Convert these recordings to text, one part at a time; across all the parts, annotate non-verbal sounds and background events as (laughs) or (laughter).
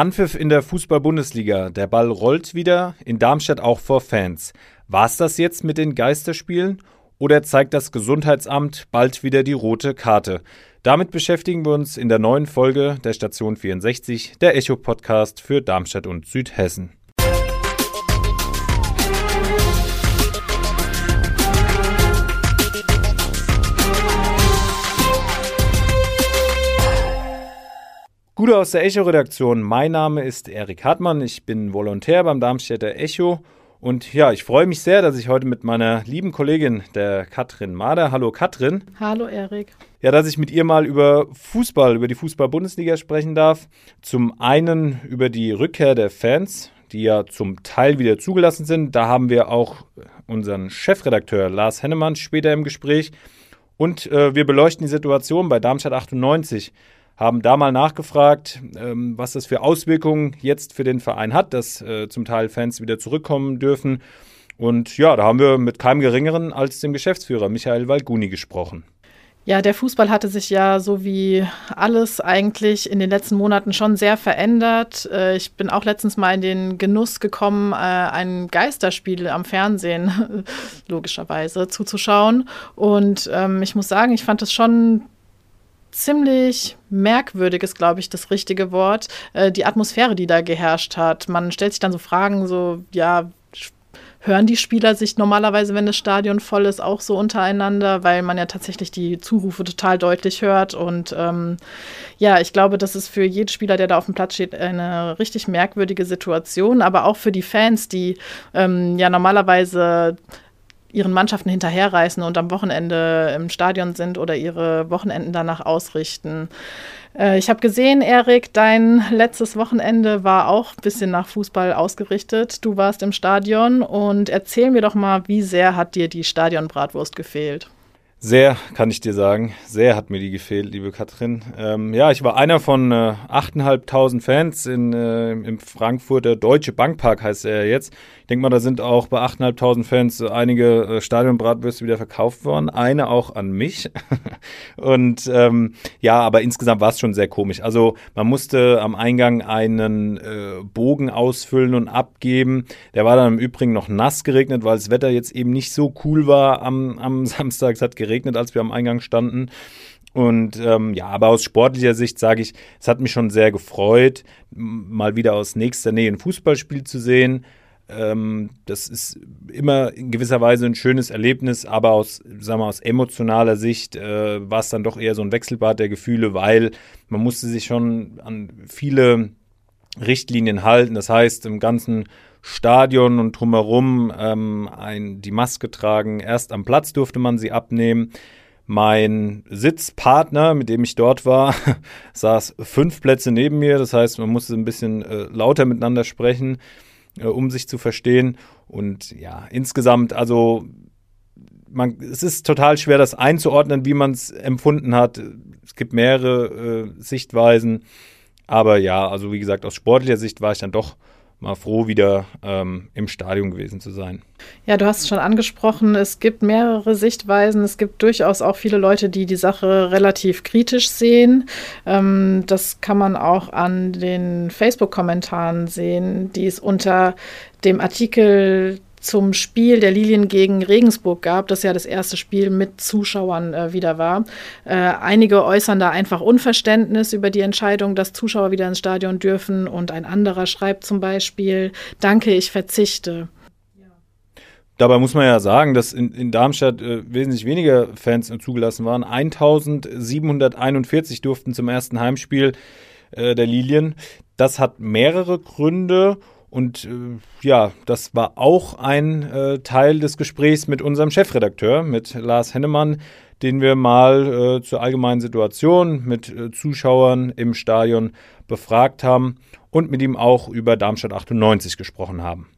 Anpfiff in der Fußball-Bundesliga. Der Ball rollt wieder, in Darmstadt auch vor Fans. War's das jetzt mit den Geisterspielen? Oder zeigt das Gesundheitsamt bald wieder die rote Karte? Damit beschäftigen wir uns in der neuen Folge der Station 64, der Echo-Podcast für Darmstadt und Südhessen. Gute aus der Echo-Redaktion. Mein Name ist Erik Hartmann. Ich bin Volontär beim Darmstädter Echo. Und ja, ich freue mich sehr, dass ich heute mit meiner lieben Kollegin, der Katrin Mader, hallo Katrin. Hallo Erik. Ja, dass ich mit ihr mal über Fußball, über die Fußball-Bundesliga sprechen darf. Zum einen über die Rückkehr der Fans, die ja zum Teil wieder zugelassen sind. Da haben wir auch unseren Chefredakteur Lars Hennemann später im Gespräch. Und äh, wir beleuchten die Situation bei Darmstadt 98 haben da mal nachgefragt, ähm, was das für Auswirkungen jetzt für den Verein hat, dass äh, zum Teil Fans wieder zurückkommen dürfen. Und ja, da haben wir mit keinem Geringeren als dem Geschäftsführer Michael Walguni gesprochen. Ja, der Fußball hatte sich ja so wie alles eigentlich in den letzten Monaten schon sehr verändert. Äh, ich bin auch letztens mal in den Genuss gekommen, äh, ein Geisterspiel am Fernsehen (laughs) logischerweise zuzuschauen. Und ähm, ich muss sagen, ich fand es schon ziemlich merkwürdig ist, glaube ich, das richtige Wort, äh, die Atmosphäre, die da geherrscht hat. Man stellt sich dann so Fragen, so, ja, hören die Spieler sich normalerweise, wenn das Stadion voll ist, auch so untereinander, weil man ja tatsächlich die Zurufe total deutlich hört. Und ähm, ja, ich glaube, das ist für jeden Spieler, der da auf dem Platz steht, eine richtig merkwürdige Situation, aber auch für die Fans, die ähm, ja normalerweise ihren Mannschaften hinterherreißen und am Wochenende im Stadion sind oder ihre Wochenenden danach ausrichten. Äh, ich habe gesehen, Erik, dein letztes Wochenende war auch ein bisschen nach Fußball ausgerichtet. Du warst im Stadion und erzähl mir doch mal, wie sehr hat dir die Stadionbratwurst gefehlt? Sehr, kann ich dir sagen. Sehr hat mir die gefehlt, liebe Katrin. Ähm, ja, ich war einer von äh, 8.500 Fans in, äh, im Frankfurter Deutsche Bankpark, heißt er jetzt denke mal, da sind auch bei 8.500 Fans einige äh, Stadionbratwürste wieder verkauft worden. Eine auch an mich. (laughs) und ähm, ja, aber insgesamt war es schon sehr komisch. Also man musste am Eingang einen äh, Bogen ausfüllen und abgeben. Der war dann im Übrigen noch nass geregnet, weil das Wetter jetzt eben nicht so cool war am, am (laughs) Samstag. Es hat geregnet, als wir am Eingang standen. Und ähm, ja, aber aus sportlicher Sicht sage ich, es hat mich schon sehr gefreut, mal wieder aus nächster Nähe ein Fußballspiel zu sehen. Ähm, das ist immer in gewisser Weise ein schönes Erlebnis, aber aus, sagen wir, aus emotionaler Sicht äh, war es dann doch eher so ein Wechselbad der Gefühle, weil man musste sich schon an viele Richtlinien halten. Das heißt, im ganzen Stadion und drumherum ähm, ein, die Maske tragen. Erst am Platz durfte man sie abnehmen. Mein Sitzpartner, mit dem ich dort war, (laughs) saß fünf Plätze neben mir. Das heißt, man musste ein bisschen äh, lauter miteinander sprechen äh, um sich zu verstehen. Und ja, insgesamt, also man, es ist total schwer, das einzuordnen, wie man es empfunden hat. Es gibt mehrere äh, Sichtweisen. Aber ja, also wie gesagt, aus sportlicher Sicht war ich dann doch mal froh, wieder ähm, im Stadion gewesen zu sein. Ja, du hast es schon angesprochen, es gibt mehrere Sichtweisen. Es gibt durchaus auch viele Leute, die die Sache relativ kritisch sehen. Ähm, das kann man auch an den Facebook-Kommentaren sehen, die es unter dem Artikel zum Spiel der Lilien gegen Regensburg gab, das ja das erste Spiel mit Zuschauern äh, wieder war. Äh, einige äußern da einfach Unverständnis über die Entscheidung, dass Zuschauer wieder ins Stadion dürfen und ein anderer schreibt zum Beispiel, danke, ich verzichte. Dabei muss man ja sagen, dass in, in Darmstadt äh, wesentlich weniger Fans zugelassen waren. 1741 durften zum ersten Heimspiel äh, der Lilien. Das hat mehrere Gründe und äh, ja, das war auch ein äh, Teil des Gesprächs mit unserem Chefredakteur, mit Lars Hennemann, den wir mal äh, zur allgemeinen Situation mit äh, Zuschauern im Stadion befragt haben und mit ihm auch über Darmstadt 98 gesprochen haben.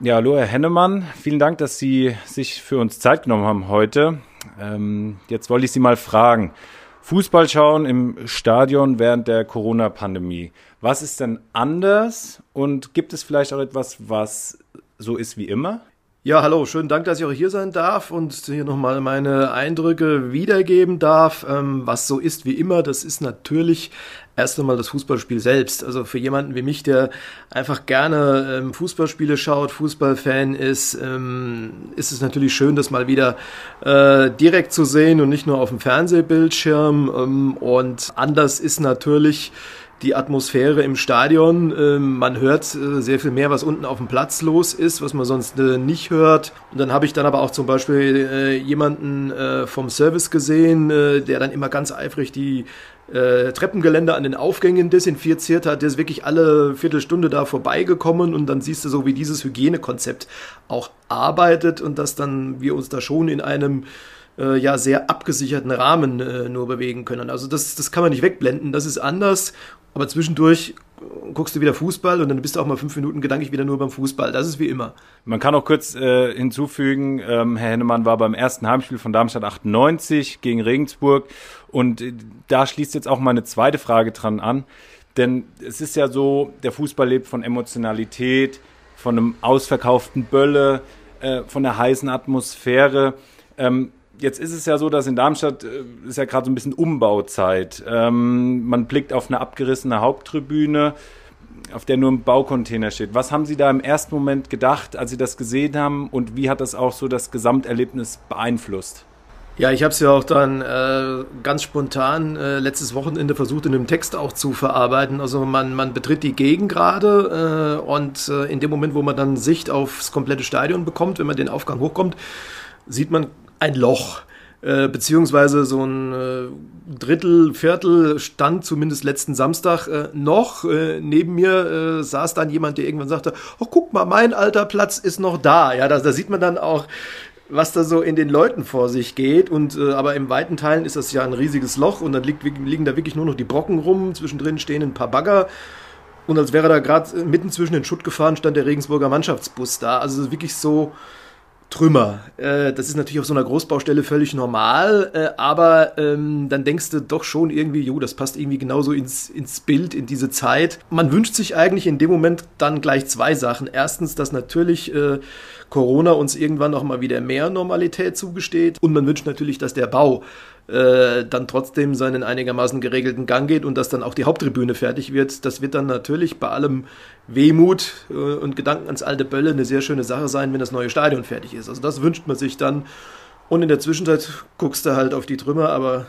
Ja, hallo Herr Hennemann, vielen Dank, dass Sie sich für uns Zeit genommen haben heute. Ähm, jetzt wollte ich Sie mal fragen, Fußball schauen im Stadion während der Corona-Pandemie. Was ist denn anders und gibt es vielleicht auch etwas, was so ist wie immer? Ja, hallo, schönen Dank, dass ich auch hier sein darf und hier nochmal meine Eindrücke wiedergeben darf. Ähm, was so ist wie immer, das ist natürlich erst einmal das Fußballspiel selbst. Also für jemanden wie mich, der einfach gerne ähm, Fußballspiele schaut, Fußballfan ist, ähm, ist es natürlich schön, das mal wieder äh, direkt zu sehen und nicht nur auf dem Fernsehbildschirm. Ähm, und anders ist natürlich die Atmosphäre im Stadion. Ähm, man hört äh, sehr viel mehr, was unten auf dem Platz los ist, was man sonst äh, nicht hört. Und dann habe ich dann aber auch zum Beispiel äh, jemanden vom Service gesehen, der dann immer ganz eifrig die äh, Treppengeländer an den Aufgängen desinfiziert hat. Der ist wirklich alle Viertelstunde da vorbeigekommen und dann siehst du so, wie dieses Hygienekonzept auch arbeitet und dass dann wir uns da schon in einem äh, ja sehr abgesicherten Rahmen äh, nur bewegen können. Also das, das kann man nicht wegblenden, das ist anders, aber zwischendurch guckst du wieder Fußball und dann bist du auch mal fünf Minuten gedanklich wieder nur beim Fußball. Das ist wie immer. Man kann auch kurz äh, hinzufügen, ähm, Herr Hennemann war beim ersten Heimspiel von Darmstadt 98 gegen Regensburg und äh, da schließt jetzt auch meine zweite Frage dran an. Denn es ist ja so, der Fußball lebt von Emotionalität, von einem ausverkauften Bölle, äh, von der heißen Atmosphäre. Ähm, jetzt ist es ja so, dass in Darmstadt äh, ist ja gerade so ein bisschen Umbauzeit. Ähm, man blickt auf eine abgerissene Haupttribüne, auf der nur ein Baucontainer steht. Was haben Sie da im ersten Moment gedacht, als Sie das gesehen haben und wie hat das auch so das Gesamterlebnis beeinflusst? Ja, ich habe es ja auch dann äh, ganz spontan äh, letztes Wochenende versucht, in einem Text auch zu verarbeiten. Also man, man betritt die Gegend gerade äh, und äh, in dem Moment, wo man dann Sicht aufs komplette Stadion bekommt, wenn man den Aufgang hochkommt, sieht man ein Loch. Äh, beziehungsweise so ein äh, Drittel, Viertel stand zumindest letzten Samstag äh, noch. Neben mir saß dann jemand, der irgendwann sagte, oh guck mal, mein alter Platz ist noch da. Ja, da, da sieht man dann auch, was da so in den Leuten vor sich geht. Und aber im weiten Teilen ist das ja ein riesiges Loch und dann liegt, liegen da wirklich nur noch die Brocken rum. Zwischendrin stehen ein paar Bagger. Und als wäre da gerade mitten zwischen den Schutt gefahren, stand der Regensburger Mannschaftsbus da. Also wirklich so Trümmer. Äh, das ist natürlich auf so einer Großbaustelle völlig normal, äh, aber ähm, dann denkst du doch schon irgendwie, jo, das passt irgendwie genauso ins, ins Bild, in diese Zeit. Man wünscht sich eigentlich in dem Moment dann gleich zwei Sachen. Erstens, dass natürlich äh, Corona uns irgendwann noch mal wieder mehr Normalität zugesteht und man wünscht natürlich, dass der Bau äh, dann trotzdem seinen einigermaßen geregelten Gang geht und dass dann auch die Haupttribüne fertig wird. Das wird dann natürlich bei allem Wehmut äh, und Gedanken ans alte Bölle eine sehr schöne Sache sein, wenn das neue Stadion fertig ist. Also das wünscht man sich dann. Und in der Zwischenzeit guckst du halt auf die Trümmer, aber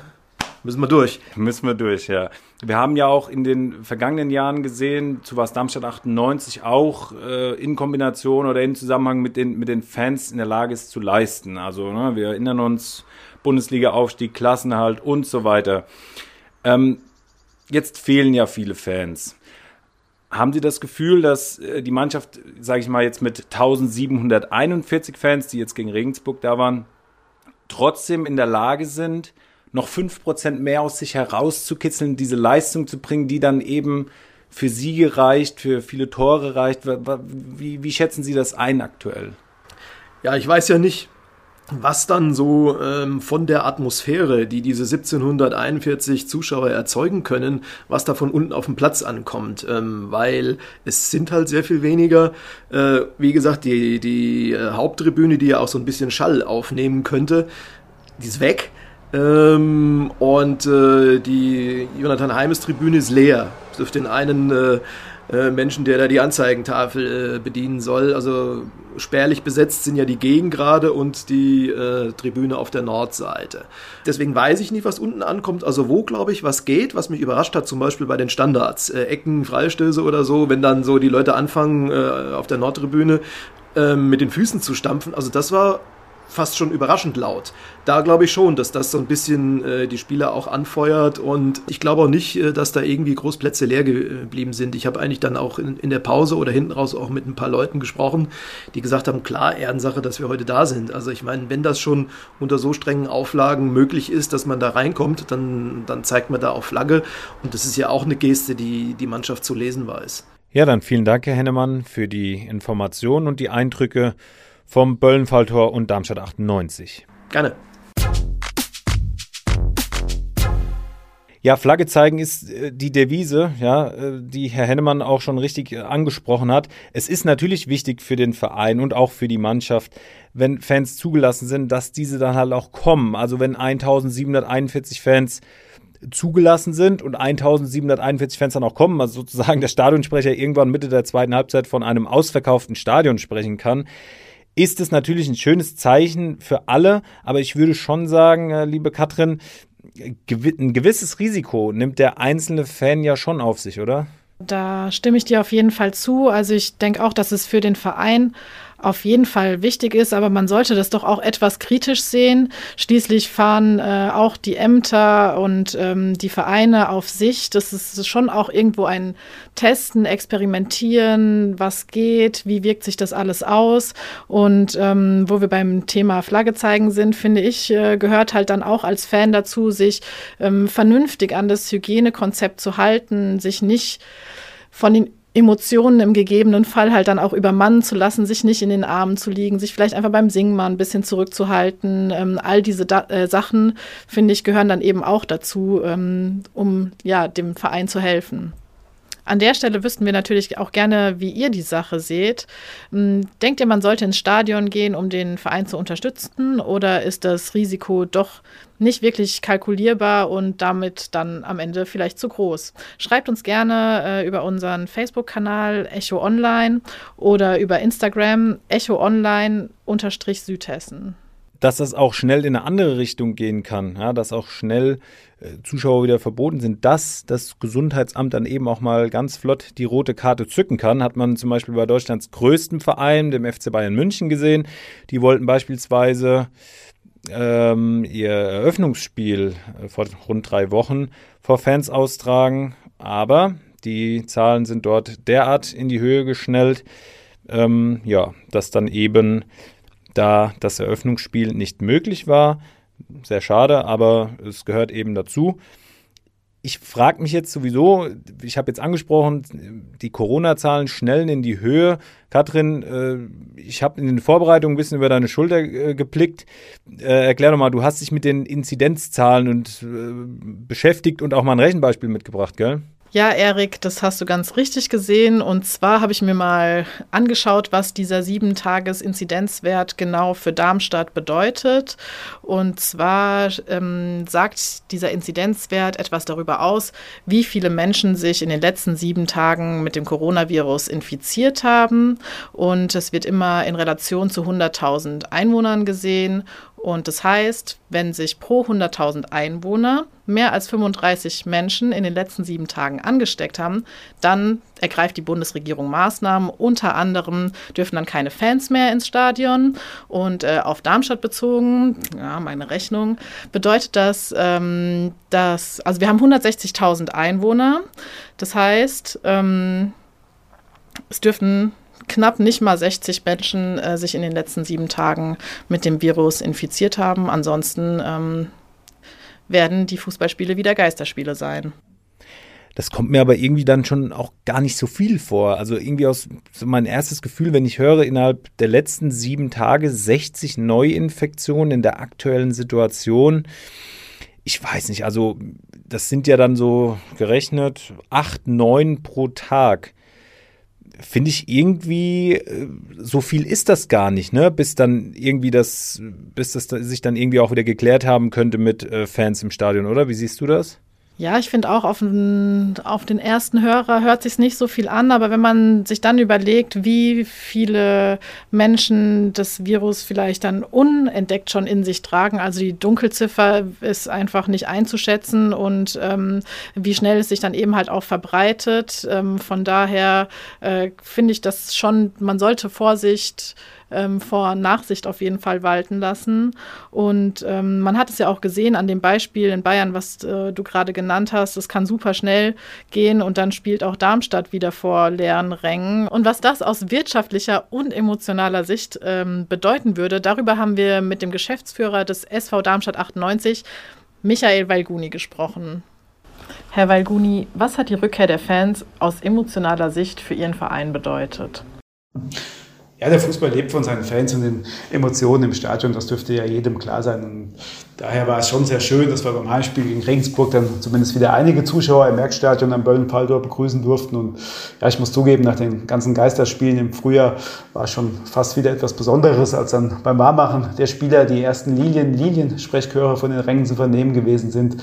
müssen wir durch. Müssen wir durch, ja. Wir haben ja auch in den vergangenen Jahren gesehen, zu was Darmstadt 98 auch äh, in Kombination oder in Zusammenhang mit den, mit den Fans in der Lage ist zu leisten. Also ne, wir erinnern uns Bundesliga-Aufstieg, Klassenhalt und so weiter. Ähm, jetzt fehlen ja viele Fans. Haben Sie das Gefühl, dass äh, die Mannschaft, sage ich mal jetzt mit 1741 Fans, die jetzt gegen Regensburg da waren, trotzdem in der Lage sind, noch 5% mehr aus sich herauszukitzeln, diese Leistung zu bringen, die dann eben für Siege reicht, für viele Tore reicht? Wie, wie schätzen Sie das ein aktuell? Ja, ich weiß ja nicht, was dann so ähm, von der Atmosphäre, die diese 1741 Zuschauer erzeugen können, was da von unten auf dem Platz ankommt, ähm, weil es sind halt sehr viel weniger. Äh, wie gesagt, die, die äh, Haupttribüne, die ja auch so ein bisschen Schall aufnehmen könnte, die ist weg. Ähm, und äh, die Jonathan Heimes Tribüne ist leer. Auf den einen äh, äh, Menschen, der da die Anzeigentafel äh, bedienen soll. Also spärlich besetzt sind ja die Gegengrade und die äh, Tribüne auf der Nordseite. Deswegen weiß ich nicht, was unten ankommt. Also wo, glaube ich, was geht, was mich überrascht hat, zum Beispiel bei den Standards, äh, Ecken, Freistöße oder so, wenn dann so die Leute anfangen, äh, auf der Nordtribüne äh, mit den Füßen zu stampfen. Also das war fast schon überraschend laut. Da glaube ich schon, dass das so ein bisschen äh, die Spieler auch anfeuert und ich glaube auch nicht, äh, dass da irgendwie Großplätze leer geblieben sind. Ich habe eigentlich dann auch in, in, der Pause oder hinten raus auch mit ein paar Leuten gesprochen, die gesagt haben, klar, Ehrensache, dass wir heute da sind. Also ich meine, wenn das schon unter so strengen Auflagen möglich ist, dass man da reinkommt, dann, dann zeigt man da auch Flagge und das ist ja auch eine Geste, die die Mannschaft zu lesen weiß. Ja, dann vielen Dank, Herr Hennemann, für die Informationen und die Eindrücke vom Böllenfalltor und Darmstadt 98. Gerne. Ja, Flagge zeigen ist äh, die Devise, ja, äh, die Herr Hennemann auch schon richtig äh, angesprochen hat. Es ist natürlich wichtig für den Verein und auch für die Mannschaft, wenn Fans zugelassen sind, dass diese dann halt auch kommen. Also wenn 1741 Fans zugelassen sind und 1741 Fans dann auch kommen, also sozusagen der Stadionsprecher irgendwann Mitte der zweiten Halbzeit von einem ausverkauften Stadion sprechen kann, ist es natürlich ein schönes Zeichen für alle, aber ich würde schon sagen, äh, liebe Katrin, ein gewisses Risiko nimmt der einzelne Fan ja schon auf sich, oder? Da stimme ich dir auf jeden Fall zu. Also ich denke auch, dass es für den Verein auf jeden Fall wichtig ist, aber man sollte das doch auch etwas kritisch sehen. Schließlich fahren äh, auch die Ämter und ähm, die Vereine auf sich. Das ist schon auch irgendwo ein Testen, Experimentieren, was geht, wie wirkt sich das alles aus. Und ähm, wo wir beim Thema Flagge zeigen sind, finde ich, äh, gehört halt dann auch als Fan dazu, sich ähm, vernünftig an das Hygienekonzept zu halten, sich nicht von den Emotionen im gegebenen Fall halt dann auch übermannen zu lassen, sich nicht in den Armen zu liegen, sich vielleicht einfach beim Singen mal ein bisschen zurückzuhalten. Ähm, all diese da äh, Sachen, finde ich, gehören dann eben auch dazu, ähm, um ja dem Verein zu helfen. An der Stelle wüssten wir natürlich auch gerne, wie ihr die Sache seht. Hm, denkt ihr, man sollte ins Stadion gehen, um den Verein zu unterstützen? Oder ist das Risiko doch nicht wirklich kalkulierbar und damit dann am Ende vielleicht zu groß? Schreibt uns gerne äh, über unseren Facebook-Kanal Echo Online oder über Instagram Echo Online-Südhessen dass das auch schnell in eine andere Richtung gehen kann, ja, dass auch schnell äh, Zuschauer wieder verboten sind, dass das Gesundheitsamt dann eben auch mal ganz flott die rote Karte zücken kann, hat man zum Beispiel bei Deutschlands größtem Verein, dem FC Bayern München, gesehen. Die wollten beispielsweise ähm, ihr Eröffnungsspiel äh, vor rund drei Wochen vor Fans austragen, aber die Zahlen sind dort derart in die Höhe geschnellt, ähm, ja, dass dann eben da das Eröffnungsspiel nicht möglich war. Sehr schade, aber es gehört eben dazu. Ich frage mich jetzt sowieso, ich habe jetzt angesprochen, die Corona-Zahlen schnellen in die Höhe. Katrin, äh, ich habe in den Vorbereitungen ein bisschen über deine Schulter äh, geblickt. Äh, erklär doch mal, du hast dich mit den Inzidenzzahlen und beschäftigt und auch mal ein Rechenbeispiel mitgebracht, gell? Ja, Erik, das hast du ganz richtig gesehen. Und zwar habe ich mir mal angeschaut, was dieser sieben Tages Inzidenzwert genau für Darmstadt bedeutet. Und zwar ähm, sagt dieser Inzidenzwert etwas darüber aus, wie viele Menschen sich in den letzten sieben Tagen mit dem Coronavirus infiziert haben. Und es wird immer in Relation zu 100.000 Einwohnern gesehen. Und das heißt, wenn sich pro 100.000 Einwohner mehr als 35 Menschen in den letzten sieben Tagen angesteckt haben, dann ergreift die Bundesregierung Maßnahmen. Unter anderem dürfen dann keine Fans mehr ins Stadion. Und äh, auf Darmstadt bezogen, ja, meine Rechnung, bedeutet das, ähm, dass, also wir haben 160.000 Einwohner. Das heißt, ähm, es dürfen knapp nicht mal 60 Menschen äh, sich in den letzten sieben Tagen mit dem Virus infiziert haben. Ansonsten ähm, werden die Fußballspiele wieder Geisterspiele sein. Das kommt mir aber irgendwie dann schon auch gar nicht so viel vor. Also irgendwie aus so mein erstes Gefühl, wenn ich höre, innerhalb der letzten sieben Tage 60 Neuinfektionen in der aktuellen Situation. Ich weiß nicht, also das sind ja dann so gerechnet acht, neun pro Tag finde ich irgendwie, äh, so viel ist das gar nicht, ne? Bis dann irgendwie das, bis das sich dann irgendwie auch wieder geklärt haben könnte mit äh, Fans im Stadion, oder? Wie siehst du das? Ja, ich finde auch auf den, auf den ersten Hörer hört sich nicht so viel an, aber wenn man sich dann überlegt, wie viele Menschen das Virus vielleicht dann unentdeckt schon in sich tragen, also die Dunkelziffer ist einfach nicht einzuschätzen und ähm, wie schnell es sich dann eben halt auch verbreitet. Ähm, von daher äh, finde ich das schon, man sollte Vorsicht ähm, vor Nachsicht auf jeden Fall walten lassen. Und ähm, man hat es ja auch gesehen an dem Beispiel in Bayern, was äh, du gerade genannt hast. Es kann super schnell gehen und dann spielt auch Darmstadt wieder vor leeren Rängen. Und was das aus wirtschaftlicher und emotionaler Sicht ähm, bedeuten würde, darüber haben wir mit dem Geschäftsführer des SV Darmstadt 98, Michael Walguni, gesprochen. Herr Walguni, was hat die Rückkehr der Fans aus emotionaler Sicht für Ihren Verein bedeutet? Ja, der Fußball lebt von seinen Fans und den Emotionen im Stadion, das dürfte ja jedem klar sein. Und daher war es schon sehr schön, dass wir beim Heimspiel gegen Regensburg dann zumindest wieder einige Zuschauer im Merkstadion am Böllen-Paldor begrüßen durften. Und ja, ich muss zugeben, nach den ganzen Geisterspielen im Frühjahr war es schon fast wieder etwas Besonderes, als dann beim Warmachen der Spieler die ersten Lilien, Lilien-Sprechchöre von den Rängen zu vernehmen gewesen sind.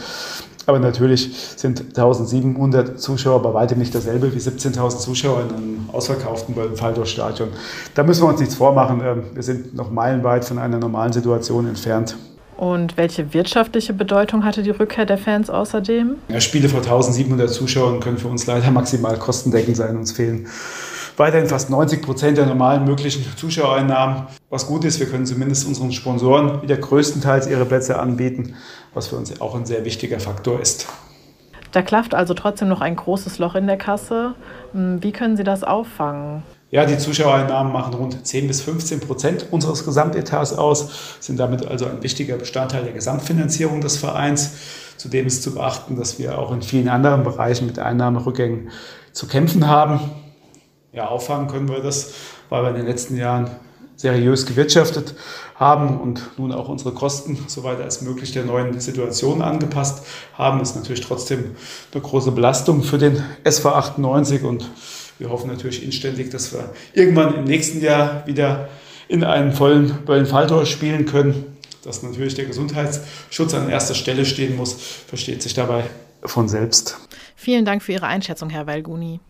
Aber natürlich sind 1700 Zuschauer bei weitem nicht dasselbe wie 17.000 Zuschauer in einem ausverkauften Böllenfalltor-Stadion. Da müssen wir uns nichts vormachen. Ähm, wir sind noch meilenweit von einer normalen Situation entfernt. Und welche wirtschaftliche Bedeutung hatte die Rückkehr der Fans außerdem? Ja, Spiele vor 1700 Zuschauern können für uns leider maximal kostendeckend sein. Uns fehlen weiterhin fast 90 Prozent der normalen möglichen Zuschauereinnahmen. Was gut ist, wir können zumindest unseren Sponsoren wieder größtenteils ihre Plätze anbieten, was für uns auch ein sehr wichtiger Faktor ist. Da klafft also trotzdem noch ein großes Loch in der Kasse. Hm, wie können Sie das auffangen? Ja, die Zuschauereinnahmen machen rund 10 bis 15 Prozent unseres Gesamtetats aus, sind damit also ein wichtiger Bestandteil der Gesamtfinanzierung des Vereins. Zudem ist zu beachten, dass wir auch in vielen anderen Bereichen mit Einnahmerückgängen zu kämpfen haben. Ja, auffangen können wir das, weil wir in den letzten Jahren seriös gewirtschaftet haben und nun auch unsere Kosten, soweit als möglich, der neuen Situation angepasst haben. Ist natürlich trotzdem eine große Belastung für den SV 98 und wir hoffen natürlich inständig, dass wir irgendwann im nächsten Jahr wieder in einem vollen Böllen-Falltor spielen können. Dass natürlich der Gesundheitsschutz an erster Stelle stehen muss, versteht sich dabei von selbst. Vielen Dank für Ihre Einschätzung, Herr Walguni.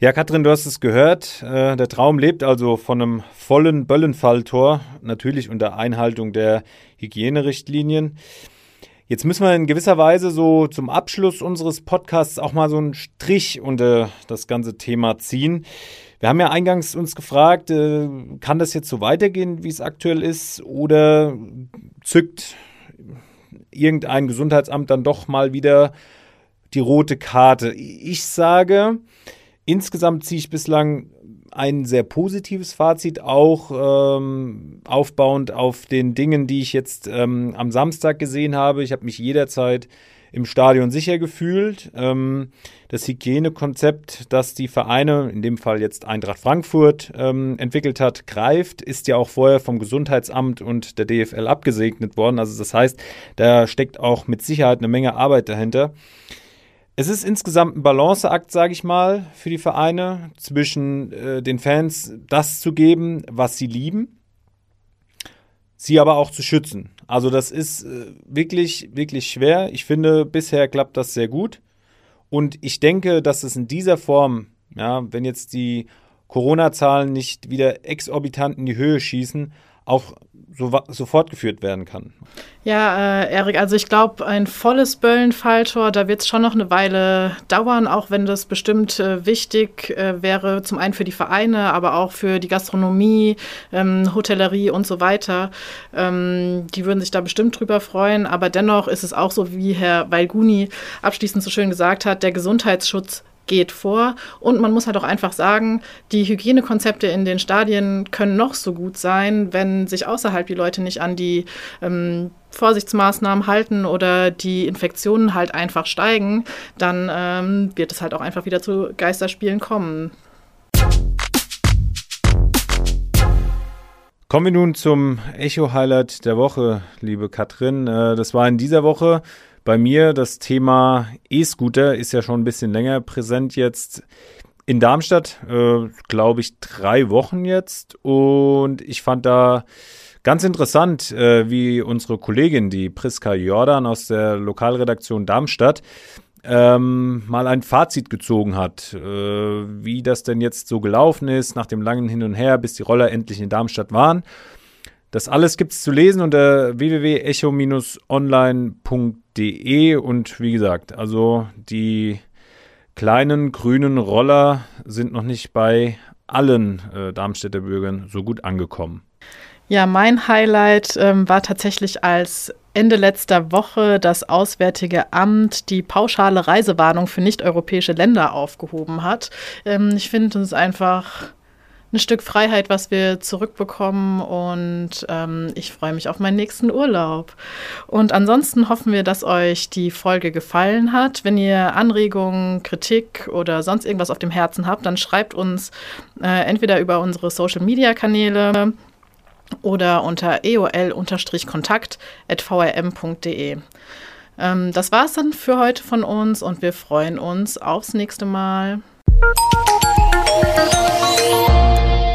Ja, Katrin, du hast es gehört. Äh, der Traum lebt also von einem vollen Böllenfalltor, natürlich unter Einhaltung der Hygienerichtlinien. Jetzt müssen wir in gewisser Weise so zum Abschluss unseres Podcasts auch mal so einen Strich unter das ganze Thema ziehen. Wir haben ja eingangs uns gefragt, äh, kann das jetzt so weitergehen, wie es aktuell ist, oder zückt irgendein Gesundheitsamt dann doch mal wieder die rote Karte? Ich sage, insgesamt ziehe ich bislang ein sehr positives Fazit, auch ähm, aufbauend auf den Dingen, die ich jetzt ähm, am Samstag gesehen habe. Ich habe mich jederzeit im Stadion sicher gefühlt. Ähm, das Hygienekonzept, das die Vereine, in dem Fall jetzt Eintracht Frankfurt, ähm, entwickelt hat, greift, ist ja auch vorher vom Gesundheitsamt und der DFL abgesegnet worden. Also das heißt, da steckt auch mit Sicherheit eine Menge Arbeit dahinter. Es ist insgesamt ein Balanceakt, sage ich mal, für die Vereine, zwischen äh, den Fans das zu geben, was sie lieben, sie aber auch zu schützen. Also das ist äh, wirklich, wirklich schwer. Ich finde, bisher klappt das sehr gut. Und ich denke, dass es in dieser Form, ja, wenn jetzt die Corona-Zahlen nicht wieder exorbitant in die Höhe schießen, auch so, so fortgeführt werden kann. Ja, äh, Erik, also ich glaube, ein volles Böllenfalltor, da wird es schon noch eine Weile dauern, auch wenn das bestimmt äh, wichtig äh, wäre, zum einen für die Vereine, aber auch für die Gastronomie, ähm, Hotellerie und so weiter. Ähm, die würden sich da bestimmt drüber freuen, aber dennoch ist es auch so, wie Herr Weilguni abschließend so schön gesagt hat, der Gesundheitsschutz geht vor. Und man muss halt auch einfach sagen, die Hygienekonzepte in den Stadien können noch so gut sein, wenn sich außerhalb die Leute nicht an die ähm, Vorsichtsmaßnahmen halten oder die Infektionen halt einfach steigen, dann ähm, wird es halt auch einfach wieder zu Geisterspielen kommen. Kommen wir nun zum Echo-Highlight der Woche, liebe Katrin. Äh, das war in dieser Woche bei mir das Thema E-Scooter ist ja schon ein bisschen länger präsent jetzt in Darmstadt, äh, glaube ich, drei Wochen jetzt. Und ich fand da ganz interessant, äh, wie unsere Kollegin, die Priska Jordan aus der Lokalredaktion Darmstadt, ähm, mal ein Fazit gezogen hat, äh, wie das denn jetzt so gelaufen ist nach dem langen Hin und Her, bis die Roller endlich in Darmstadt waren. Das alles gibt es zu lesen unter www.echo-online.de und wie gesagt, also die kleinen grünen Roller sind noch nicht bei allen äh, Darmstädter Bürgern so gut angekommen. Ja, mein Highlight ähm, war tatsächlich als Ende letzter Woche das Auswärtige Amt die pauschale Reisewarnung für nicht-europäische Länder aufgehoben hat. Ähm, ich finde es einfach ein Stück Freiheit, was wir zurückbekommen und ähm, ich freue mich auf meinen nächsten Urlaub. Und ansonsten hoffen wir, dass euch die Folge gefallen hat. Wenn ihr Anregungen, Kritik oder sonst irgendwas auf dem Herzen habt, dann schreibt uns äh, entweder über unsere Social-Media-Kanäle oder unter eol-kontakt.vrm.de. Ähm, das war's dann für heute von uns und wir freuen uns aufs nächste Mal.